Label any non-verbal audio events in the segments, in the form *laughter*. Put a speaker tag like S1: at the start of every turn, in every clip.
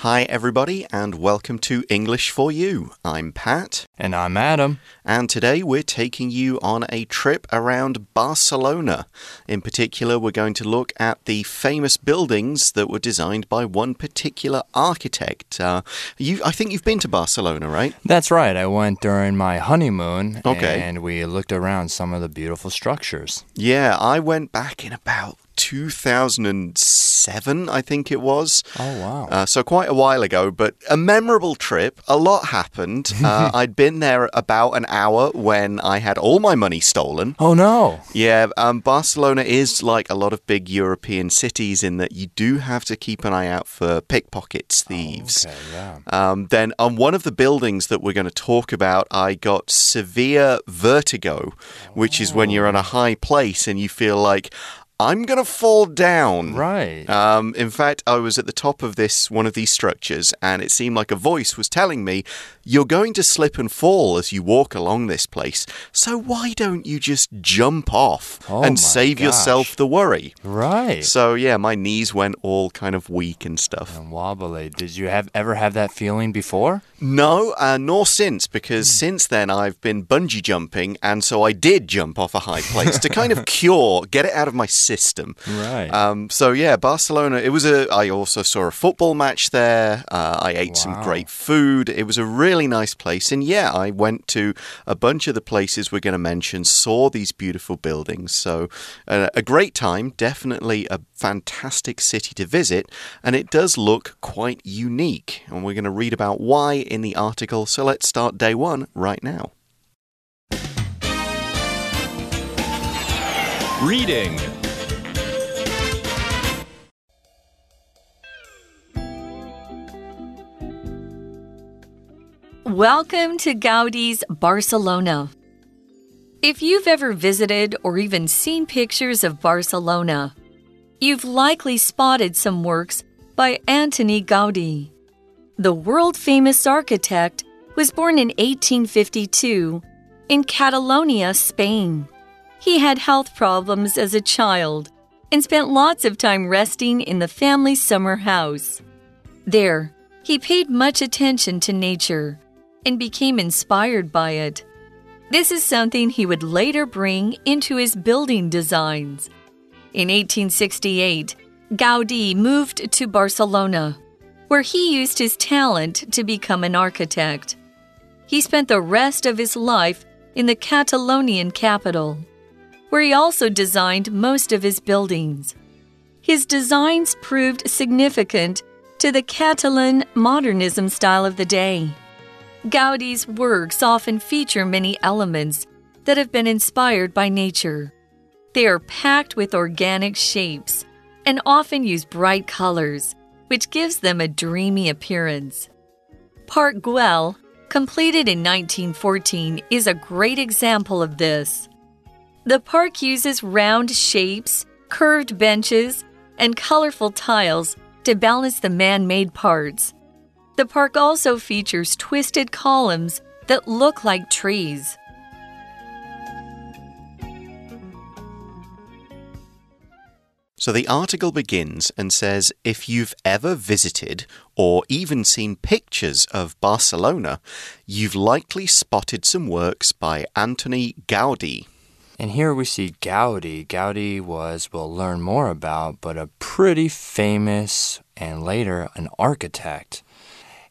S1: Hi, everybody, and welcome to English for You. I'm Pat.
S2: And I'm Adam.
S1: And today we're taking you on a trip around Barcelona. In particular, we're going to look at the famous buildings that were designed by one particular architect. Uh, you, I think you've been to Barcelona, right?
S2: That's right. I went during my honeymoon.
S1: Okay.
S2: And we looked around some of the beautiful structures.
S1: Yeah, I went back in about 2007, I think it was.
S2: Oh, wow.
S1: Uh, so quite a while ago, but a memorable trip. A lot happened. *laughs* Uh, I'd been there about an hour when I had all my money stolen.
S2: oh, no.
S1: Yeah, um, Barcelona is like a lot of big European cities in that you do have to keep an eye out for pickpockets, thieves.
S2: Okay, yeah.
S1: Um, then on one of the buildings that we're going to talk about, I got severe vertigo, which is when you're on a high place and you feel like I'm going to fall down.
S2: Right.
S1: Um, in fact, I was at the top of this one of these structures, and it seemed like a voice was telling me, "You're going to slip and fall as you walk along this place. So why don't you just jump off
S2: Oh
S1: and save
S2: gosh.
S1: yourself the worry?"
S2: right.
S1: So yeah, my knees went all kind of weak and stuff.
S2: and wobbly. Did you have ever have that feeling before?
S1: No, uh, nor since, because since then I've been bungee jumping, and so I did jump off a high place to kind of *laughs* cure, get it out of my system.
S2: Right.
S1: Um, so yeah, Barcelona. It was a. I also saw a football match there. Uh, I ate some great food. It was a really nice place, and yeah, I went to a bunch of the places we're going to mention. Saw these beautiful buildings. So uh, a great time. Definitely a fantastic city to visit, and it does look quite unique. And we're going to read about why in the article. So let's start day one right now.
S3: Reading.
S4: Welcome to Gaudi's Barcelona. If you've ever visited or even seen pictures of Barcelona, you've likely spotted some works by Antoni Gaudi. The world famous architect was born in 1852 in Catalonia, Spain. He had health problems as a child and spent lots of time resting in the family summer house. There, he paid much attention to nature and became inspired by it. This is something he would later bring into his building designs. In 1868, Gaudi moved to Barcelona, where he used his talent to become an architect. He spent the rest of his life in the Catalonian capital, where he also designed most of his buildings. His designs proved significant to the Catalan modernism style of the day. Gaudi's works often feature many elements that have been inspired by nature. They are packed with organic shapes and often use bright colors, which gives them a dreamy appearance. Park Güell, completed in 1914, is a great example of this. The park uses round shapes, curved benches, and colorful tiles to balance the man made parts. The park also features twisted columns that look like trees.
S1: So the article begins and says if you've ever visited or even seen pictures of Barcelona, you've likely spotted some works by Antoni Gaudi.
S2: And here we see Gaudi. Gaudi was, we'll learn more about, but a pretty famous and later an architect.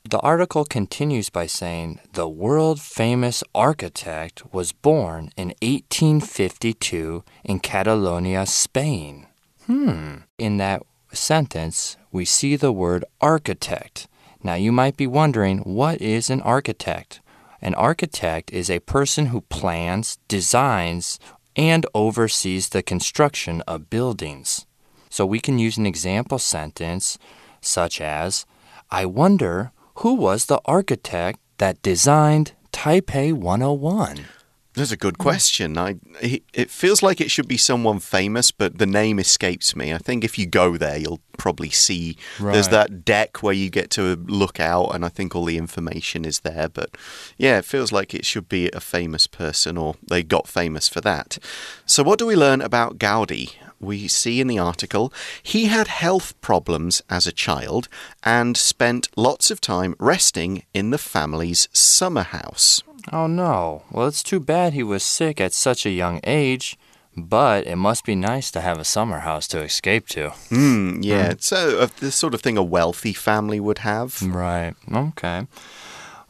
S2: The article continues by saying the world famous architect was born in 1852 in Catalonia, Spain. Hmm. In that sentence, we see the word architect. Now, you might be wondering what is an architect? An architect is a person who plans, designs, and oversees the construction of buildings. So we can use an example sentence such as I wonder who was the architect that designed Taipei 101?
S1: That's a good question. I it it feels like it should be someone famous, but the name escapes me. I think if you go there, you'll probably see there's that deck where you get to look out, and I think all the information is there. But yeah, it feels like it should be a famous person, or they got famous for that. So, what do we learn about Gaudi? We see in the article, he had health problems as a child and spent lots of time resting in the family's summer house.
S2: Oh no. Well, it's too bad he was sick at such a young age. But it must be nice to have a summer house to escape to.
S1: Mm, yeah, it's uh, the sort of thing a wealthy family would have.
S2: Right. Okay.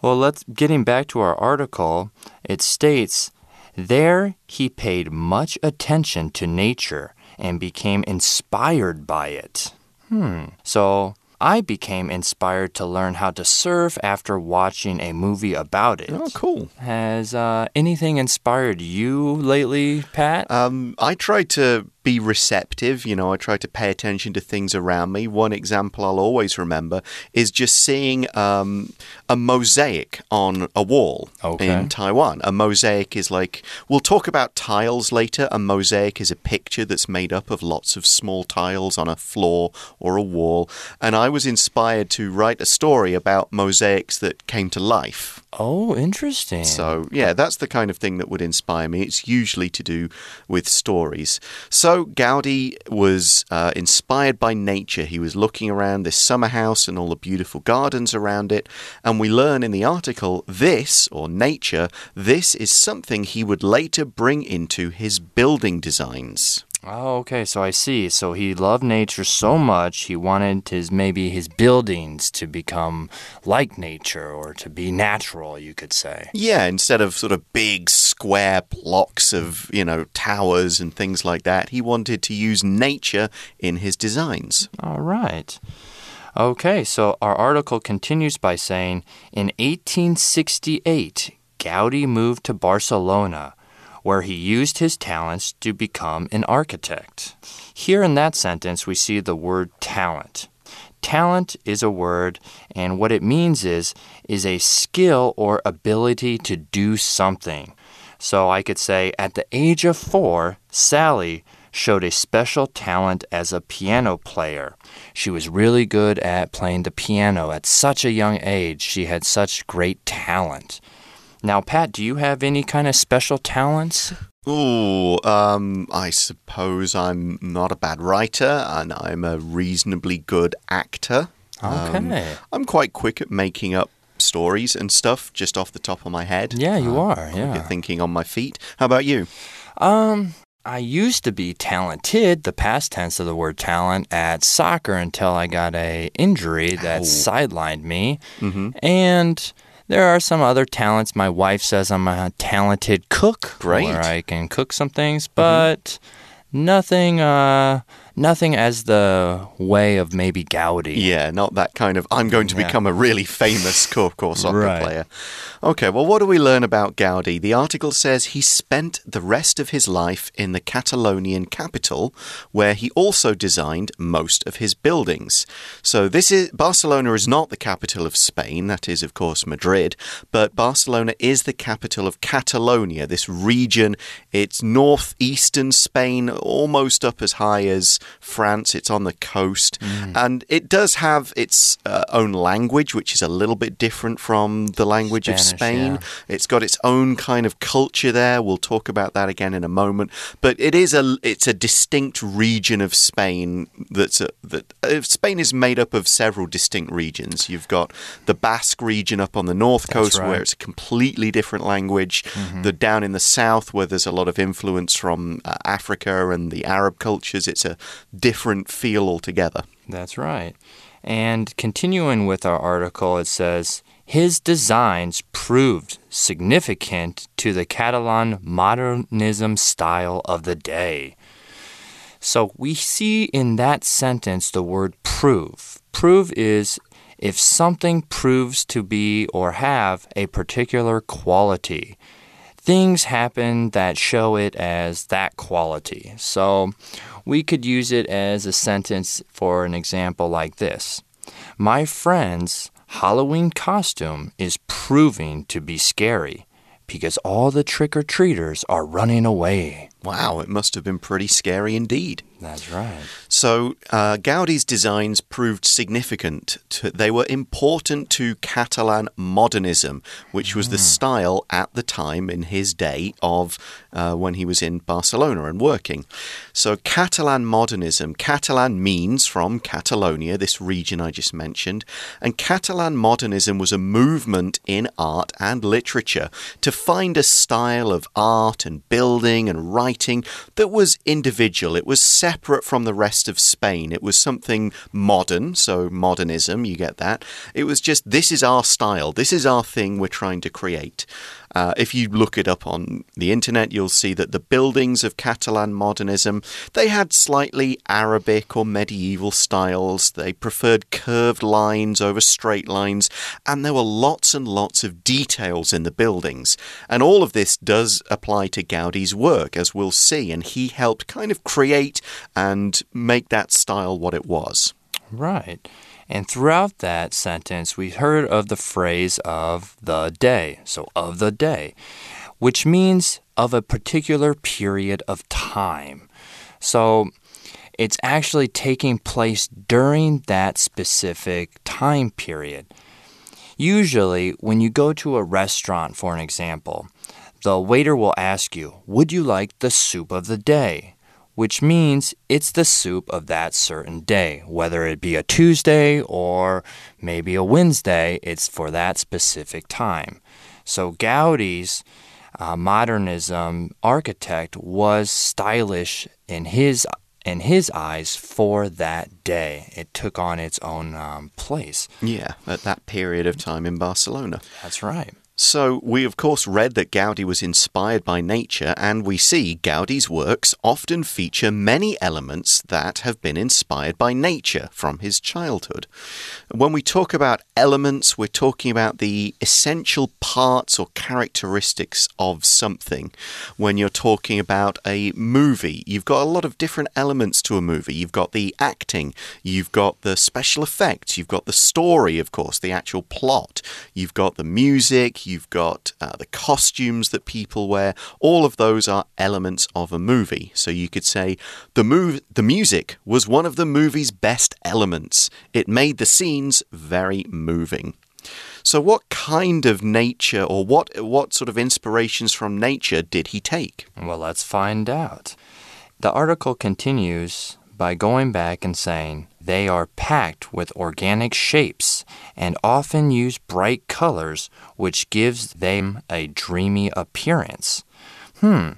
S2: Well, let's getting back to our article. It states there he paid much attention to nature and became inspired by it. Hmm. So I became inspired to learn how to surf after watching a movie about it.
S1: Oh, cool.
S2: Has uh, anything inspired you lately, Pat?
S1: Um, I try to be receptive. You know, I try to pay attention to things around me. One example I'll always remember is just seeing um, a mosaic on a wall
S2: Okay.
S1: in Taiwan. A mosaic is like, we'll talk about tiles later. A mosaic is a picture that's made up of lots of small tiles on a floor or a wall. And I was inspired to write a story about mosaics that came to life.
S2: oh, interesting.
S1: So, yeah, that's the kind of thing that would inspire me. It's usually to do with stories. So, Gaudi was uh, inspired by nature. He was looking around this summer house and all the beautiful gardens around it. And we learn in the article this, or nature, this is something he would later bring into his building designs.
S2: Oh, okay. So I see. So he loved nature so much, he wanted his maybe his buildings to become like nature or to be natural, you could say.
S1: Yeah, instead of sort of big square blocks of, you know, towers and things like that, he wanted to use nature in his designs.
S2: All right. Okay, so our article continues by saying in 1868, Gaudi moved to Barcelona, where he used his talents to become an architect. Here in that sentence, we see the word talent. Talent is a word, and what it means is is a skill or ability to do something. So I could say at the age of 4, Sally showed a special talent as a piano player. She was really good at playing the piano at such a young age. She had such great talent. Now, Pat, do you have any kind of special talents?
S1: Oh, um, I suppose I'm not a bad writer and I'm a reasonably good actor. Um,
S2: Okay.
S1: I'm quite quick at making up stories and stuff just off the top of my head.
S2: Yeah, you
S1: Uh,
S2: are. Yeah.
S1: thinking on my feet. How about you?
S2: Um, I used to be talented, the past tense of the word talent, at soccer until I got a injury that
S1: Ow.
S2: sidelined me.
S1: Mhm.
S2: And there are some other talents. My wife says I'm a talented cook,
S1: Great.
S2: where I can cook some things, but nothing. Uh, nothing as the way of maybe Gaudi.
S1: Yeah, not that kind of I'm going to
S2: Yeah.
S1: become a really famous *laughs* course soccer
S2: Right.
S1: player. Okay, well, what do we learn about Gaudi? The article says he spent the rest of his life in the Catalonian capital, where he also designed most of his buildings. So this is Barcelona is not the capital of Spain, that is, of course, Madrid, but Barcelona is the capital of Catalonia, this region. It's northeastern Spain, almost up as high as France. It's on the coast, and it does have its uh, own language, which is a little bit different from the language of Spain.
S2: yeah.
S1: It's got its own kind of culture there. We'll talk about that again in a moment. But it is a it's a distinct region of Spain that's a, that uh, Spain is made up of several distinct regions. You've got the Basque region up on the north coast
S2: right.
S1: Where it's a completely different language. The down in the south where there's a lot of influence from uh, Africa and the Arab cultures. It's a different feel altogether.
S2: That's right. And continuing with our article, it says his designs proved significant to the Catalan modernism style of the day. So we see in that sentence the word prove. Prove is if something proves to be or have a particular quality. Things happen that show it as that quality. So we could use it as a sentence for an example like this My friend's Halloween costume is proving to be scary because all the trick or treaters are running away.
S1: Wow, it must have been pretty scary indeed.
S2: That's right.
S1: So, uh, Gaudi's designs proved significant. To, they were important to Catalan modernism, which was the style at the time in his day of uh, when he was in Barcelona and working. So, Catalan modernism, Catalan means from Catalonia, this region I just mentioned, and Catalan modernism was a movement in art and literature to find a style of art and building and writing that was individual. It was separate from the rest of Spain. It was something modern, so modernism, you get that. It was just, this is our style, this is our thing we're trying to create. Uh, if you look it up on the internet, you'll see that the buildings of Catalan modernism they had slightly Arabic or medieval styles. They preferred curved lines over straight lines, and there were lots and lots of details in the buildings. And all of this does apply to Gaudi's work, as we'll see, and he helped kind of create and make that style what it was.
S2: Right. And throughout that sentence, we heard of the phrase of the day. So, of the day, which means of a particular period of time. So, it's actually taking place during that specific time period. Usually, when you go to a restaurant, for an example, the waiter will ask you, Would you like the soup of the day? Which means it's the soup of that certain day. Whether it be a Tuesday or maybe a Wednesday, it's for that specific time. So Gaudi's uh, modernism architect was stylish in his in his eyes for that day. It took on its own um, place.
S1: Yeah, at that period of time in Barcelona.
S2: That's right.
S1: So, we of course read that Gaudi was inspired by nature, and we see Gaudi's works often feature many elements that have been inspired by nature from his childhood. When we talk about elements, we're talking about the essential parts or characteristics of something. When you're talking about a movie, you've got a lot of different elements to a movie. You've got the acting, you've got the special effects, you've got the story, of course, the actual plot, you've got the music you've got uh, the costumes that people wear. All of those are elements of a movie. So you could say the move, the music was one of the movie's best elements. It made the scenes very moving. So, what kind of nature or what, what sort of inspirations from nature did he take?
S2: Well, let's find out. The article continues by going back and saying they are packed with organic shapes and often use bright colors, which gives them a dreamy appearance. Hmm.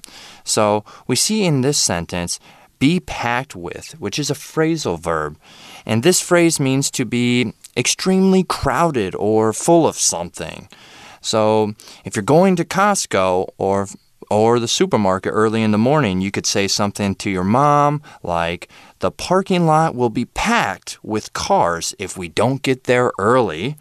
S2: So we see in this sentence, be packed with, which is a phrasal verb. And this phrase means to be extremely crowded or full of something. So if you're going to Costco or or the supermarket early in the morning, you could say something to your mom like, The parking lot will be packed with cars if we don't get there early.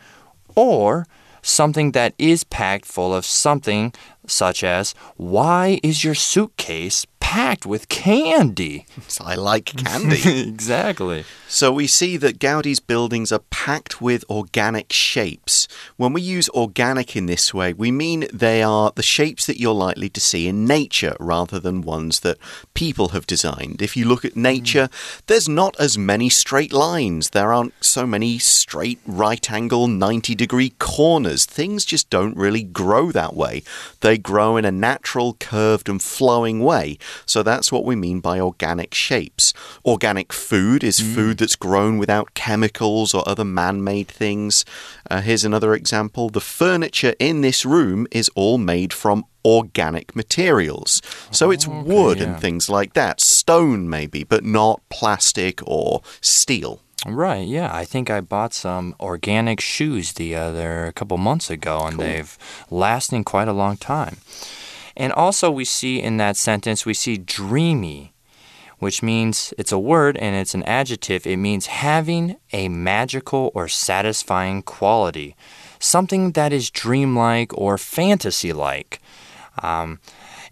S2: Or something that is packed full of something such as, Why is your suitcase packed with candy? *laughs*
S1: I like candy. *laughs*
S2: exactly.
S1: So we see that Gaudi's buildings are packed with organic shapes. When we use organic in this way, we mean they are the shapes that you're likely to see in nature rather than ones that people have designed. If you look at hmm. nature, there's not as many straight lines. There aren't so many straight right angle 90 degree corners. Things just don't really grow that way. They grow in a natural, curved, and flowing way. So that's what we mean by organic shapes. Organic food is mm. food that's grown without chemicals or other man made things. Uh, here's another example the furniture in this room is all made from organic materials. So it's okay, wood yeah. and things like that, stone maybe, but not plastic or steel.
S2: Right, yeah. I think I bought some organic shoes the other a couple months ago and cool. they've lasting quite a long time. And also we see in that sentence we see dreamy which means it's a word and it's an adjective. It means having a magical or satisfying quality, something that is dreamlike or fantasy like. Um,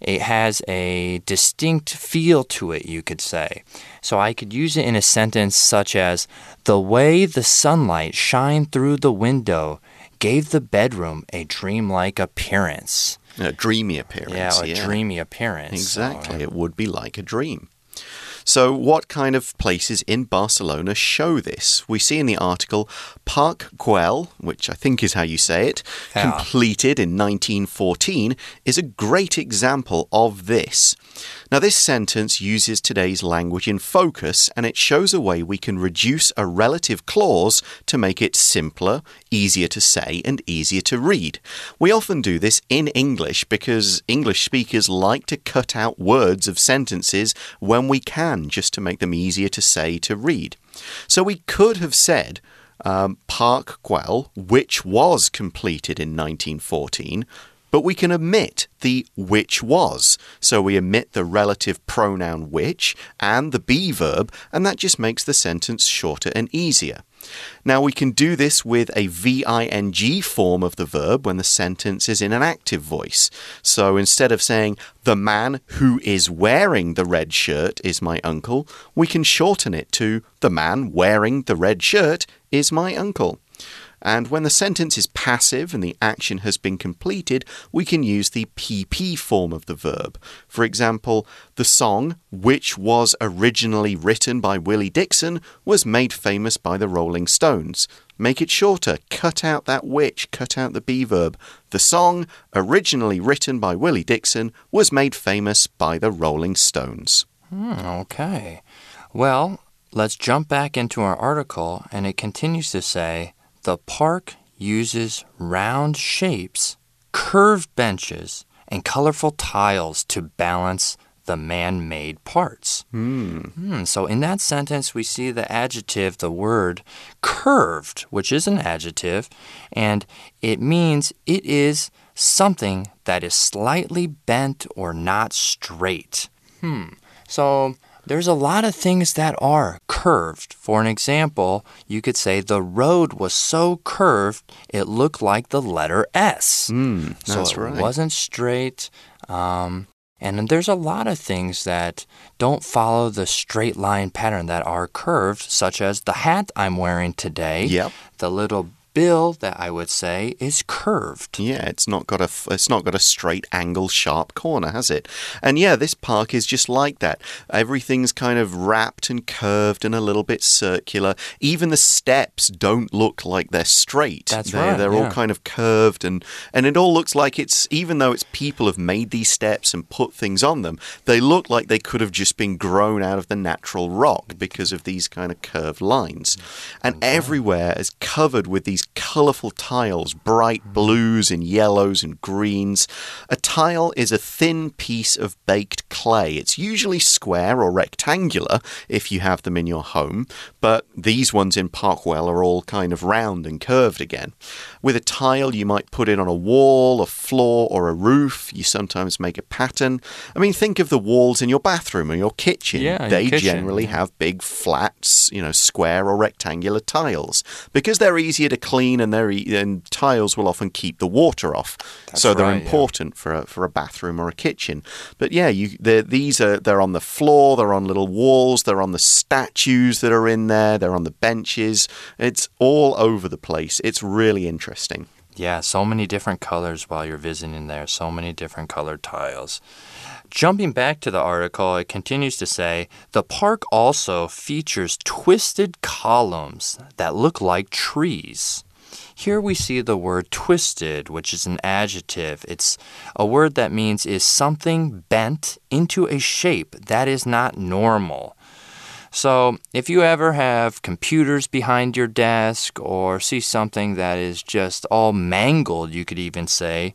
S2: it has a distinct feel to it, you could say. So I could use it in a sentence such as The way the sunlight shined through the window gave the bedroom a dreamlike appearance.
S1: A dreamy appearance.
S2: Yeah, a
S1: yeah.
S2: dreamy appearance.
S1: Exactly.
S2: So,
S1: It would be like a dream. So, what kind of places in Barcelona show this? We see in the article Parc Güell, which I think is how you say it,
S2: Yeah.
S1: completed in 1914, is a great example of this. Now, this sentence uses today's language in focus and it shows a way we can reduce a relative clause to make it simpler, easier to say, and easier to read. We often do this in English because English speakers like to cut out words of sentences when we can, just to make them easier to say, to read. So we could have said, um, Park Güell, which was completed in 1914, but we can omit the which was. So we omit the relative pronoun which and the be verb, and that just makes the sentence shorter and easier. Now we can do this with a VING form of the verb when the sentence is in an active voice. So instead of saying, the man who is wearing the red shirt is my uncle, we can shorten it to, the man wearing the red shirt is my uncle. And when the sentence is passive and the action has been completed, we can use the PP form of the verb. For example, the song, which was originally written by Willie Dixon, was made famous by the Rolling Stones. Make it shorter, cut out that which, cut out the be verb. The song, originally written by Willie Dixon, was made famous by the Rolling Stones.
S2: Hmm, okay. Well, let's jump back into our article, and it continues to say the park uses round shapes, curved benches, and colorful tiles to balance the man made parts. Hmm, so in that sentence, we see the adjective, the word curved, which is an adjective, and it means it is something that is slightly bent or not straight. Hmm. So there's a lot of things that are curved. For an example, you could say the road was so curved it looked like the letter S.
S1: Mm,
S2: so
S1: right.
S2: it wasn't straight. Um, and there's a lot of things that don't follow the straight line pattern that are curved, such as the hat I'm wearing today.
S1: Yep.
S2: The little bill that I would say is curved.
S1: Yeah, it's not got a it's not got a straight angle sharp corner, has it? And yeah, this park is just like that. Everything's kind of wrapped and curved and a little bit circular. Even the steps don't look like they're straight.
S2: That's
S1: they're,
S2: right,
S1: They're all kind of curved and and it all looks like it's even though it's people have made these steps and put things on them, they look like they could have just been grown out of the natural rock because of these kind of curved lines. Mm. And everywhere is covered with these colorful tiles, bright blues and yellows and greens. A tile is a thin piece of baked clay. It's usually square or rectangular if you have them in your home, but these ones in Park Güell are all kind of round and curved again. With a tile, you might put it on a wall, a floor, or a roof. You sometimes make a pattern. I mean, think of the walls in your bathroom or your kitchen.
S2: Yeah, your
S1: they
S2: kitchen,
S1: generally have big flats, you know, square or rectangular tiles because they're easier to clean and they're and tiles will often keep the water off.
S2: That's
S1: so they're
S2: right, yeah.
S1: important for a, for a bathroom or a kitchen. But yeah, you these are they're on the floor, they're on little walls, they're on the statues that are in there, they're on the benches. It's all over the place. It's really interesting.
S2: Yeah, so many different colors while you're visiting there, so many different colored tiles. Jumping back to the article, it continues to say the park also features twisted columns that look like trees. Here we see the word twisted, which is an adjective. It's a word that means is something bent into a shape that is not normal. So, if you ever have computers behind your desk or see something that is just all mangled, you could even say,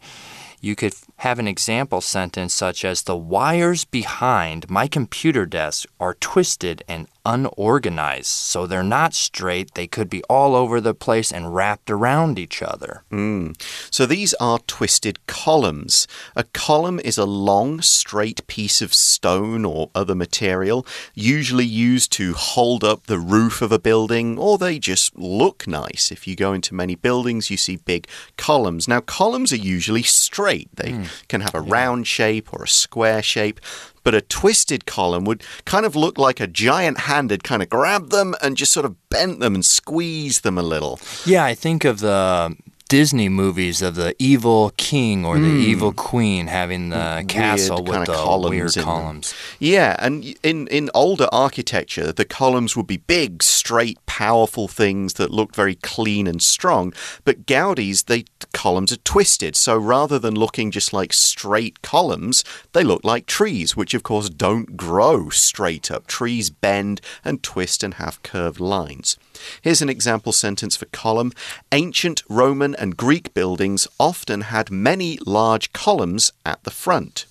S2: you could have an example sentence such as The wires behind my computer desk are twisted and unorganized. So they're not straight, they could be all over the place and wrapped around each other.
S1: Mm. So these are twisted columns. A column is a long, straight piece of stone or other material, usually used to hold up the roof of a building, or they just look nice. If you go into many buildings, you see big columns. Now, columns are usually straight, they Mm. can have a round shape or a square shape. But a twisted column would kind of look like a giant hand had kind of grabbed them and just sort of bent them and squeezed them a little.
S2: Yeah, I think of the Disney movies of the evil king or the evil queen having the castle
S1: Hmm. kinda
S2: with the
S1: columns
S2: weird columns.
S1: Yeah, and in, in older architecture, the columns would be big, straight, powerful things that looked very clean and strong. But Gaudi's, they columns are twisted, so rather than looking just like straight columns, they look like trees, which of course don't grow straight up. Trees bend and twist and have curved lines. Here's an example sentence for column. Ancient Roman and Greek buildings often had many large columns at the front.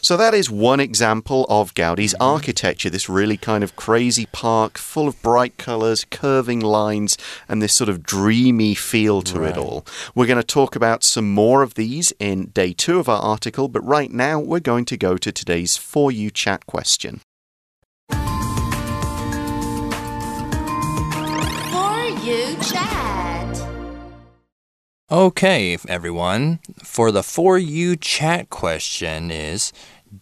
S1: So that is one example of Gaudi's architecture, this really kind of crazy park full of bright colors, curving lines, and this sort of dreamy feel to it all. We're going to talk about some more of these in day two of our article, but right now we're going to go to today's For You chat question.
S2: Okay, everyone. For the For You chat question is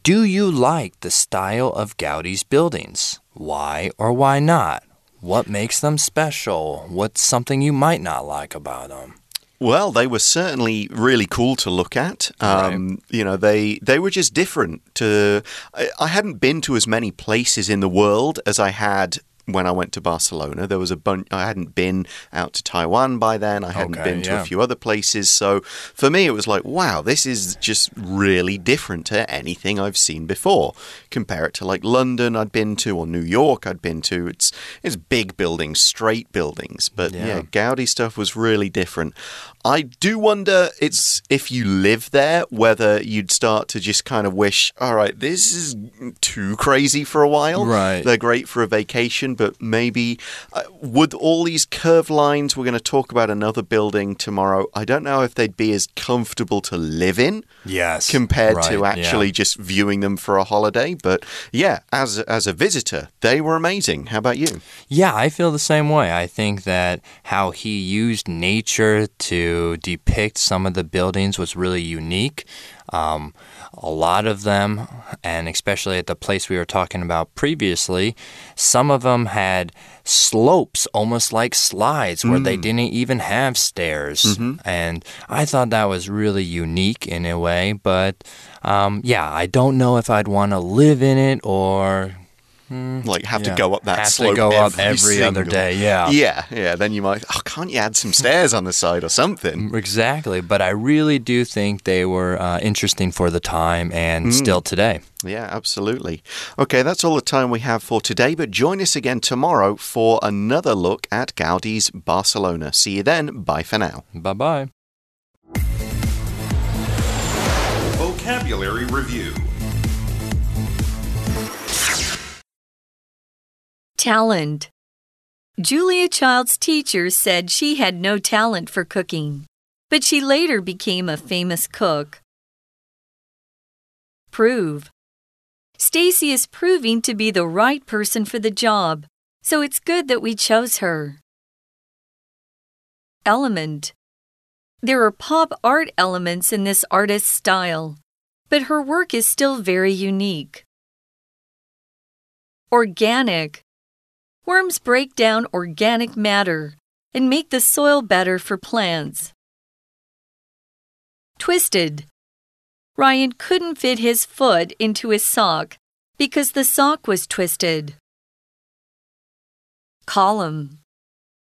S2: Do you like the style of Gaudi's buildings? Why or why not? What makes them special? What's something you might not like about them?
S1: Well, they were certainly really cool to look at. Um, You know, they they were just different. To I, I hadn't been to as many places in the world as I had when I went to Barcelona. There was a bunch. I hadn't been out to Taiwan by then. I hadn't
S2: Okay,
S1: been to
S2: yeah.
S1: a few other places. So for me, it was like, wow, this is just really different to anything I've seen before. Compare it to like London I'd been to or New York I'd been to. It's it's big buildings, straight buildings, but
S2: Yeah.
S1: yeah Gaudi stuff was really different. I do wonder it's if you live there whether you'd start to just kind of wish, all right, this is too crazy for a while.
S2: Right.
S1: They're great for a vacation, but maybe uh, would all these curved lines? We're going to talk about another building tomorrow. I don't know if they'd be as comfortable to live in
S2: Yes.
S1: compared to actually
S2: yeah.
S1: just viewing them for a holiday. But yeah, as as a visitor, they were amazing. How about you?
S2: Yeah, I feel the same way. I think that how he used nature to depict some of the buildings was really unique. Um, a lot of them, and especially at the place we were talking about previously, some of them had slopes almost like slides where they didn't even have stairs. And I thought that was really unique in a way. But um, yeah, I don't know if I'd want to live in it or Mm-hmm.
S1: Like have
S2: yeah,
S1: to go up that
S2: have
S1: slope
S2: to go up
S1: every
S2: every other day. Yeah.
S1: Yeah, yeah. Then you might. Oh, can't you add some stairs on the side or something?
S2: Mm, exactly, but I really do think they were uh, interesting for the time and mm. still today.
S1: Yeah, absolutely. Okay, that's all the time we have for today, but join us again tomorrow for another look at Gaudi's Barcelona. See you then. Bye for now.
S2: Bye bye.
S5: Vocabulary Review
S4: Talent. Julia Child's teacher said she had no talent for cooking, but she later became a famous cook. Prove. Stacy is proving to be the right person for the job, so it's good that we chose her. Element. There are pop art elements in this artist's style, but her work is still very unique. Organic. Worms break down organic matter and make the soil better for plants. Twisted. Ryan couldn't fit his foot into his sock because the sock was twisted. Column.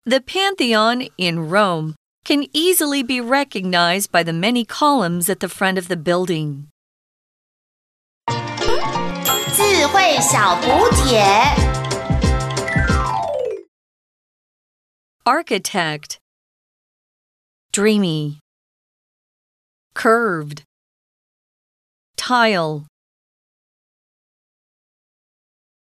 S4: The Pantheon in Rome can easily be recognized by the many columns at the front of the building.
S3: 智慧小补帖。
S4: Architect. Dreamy. Curved. Tile.